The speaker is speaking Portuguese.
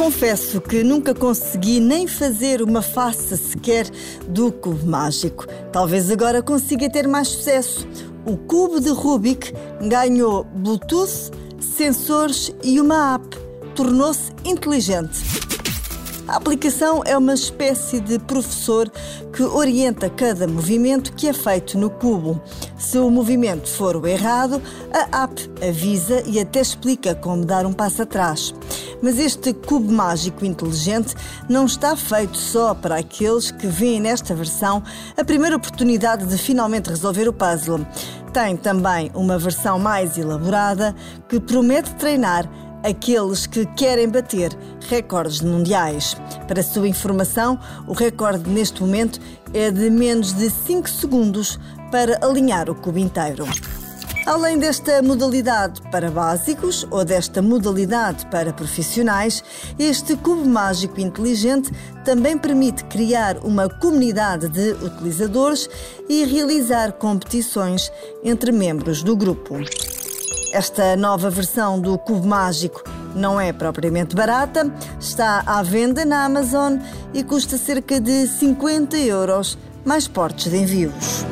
Confesso que nunca consegui nem fazer uma face sequer do cubo mágico. Talvez agora consiga ter mais sucesso. O cubo de Rubik ganhou Bluetooth, sensores e uma app. Tornou-se inteligente. A aplicação é uma espécie de professor que orienta cada movimento que é feito no cubo. Se o movimento for o errado, a app avisa e até explica como dar um passo atrás. Mas este cubo mágico inteligente não está feito só para aqueles que veem nesta versão a primeira oportunidade de finalmente resolver o puzzle. Tem também uma versão mais elaborada que promete treinar aqueles que querem bater recordes mundiais. Para sua informação, o recorde neste momento é de menos de 5 segundos para alinhar o cubo inteiro. Além desta modalidade para básicos ou desta modalidade para profissionais, este cubo mágico inteligente também permite criar uma comunidade de utilizadores e realizar competições entre membros do grupo. Esta nova versão do Cubo Mágico não é propriamente barata, está à venda na Amazon e custa cerca de 50 euros, mais portes de envios.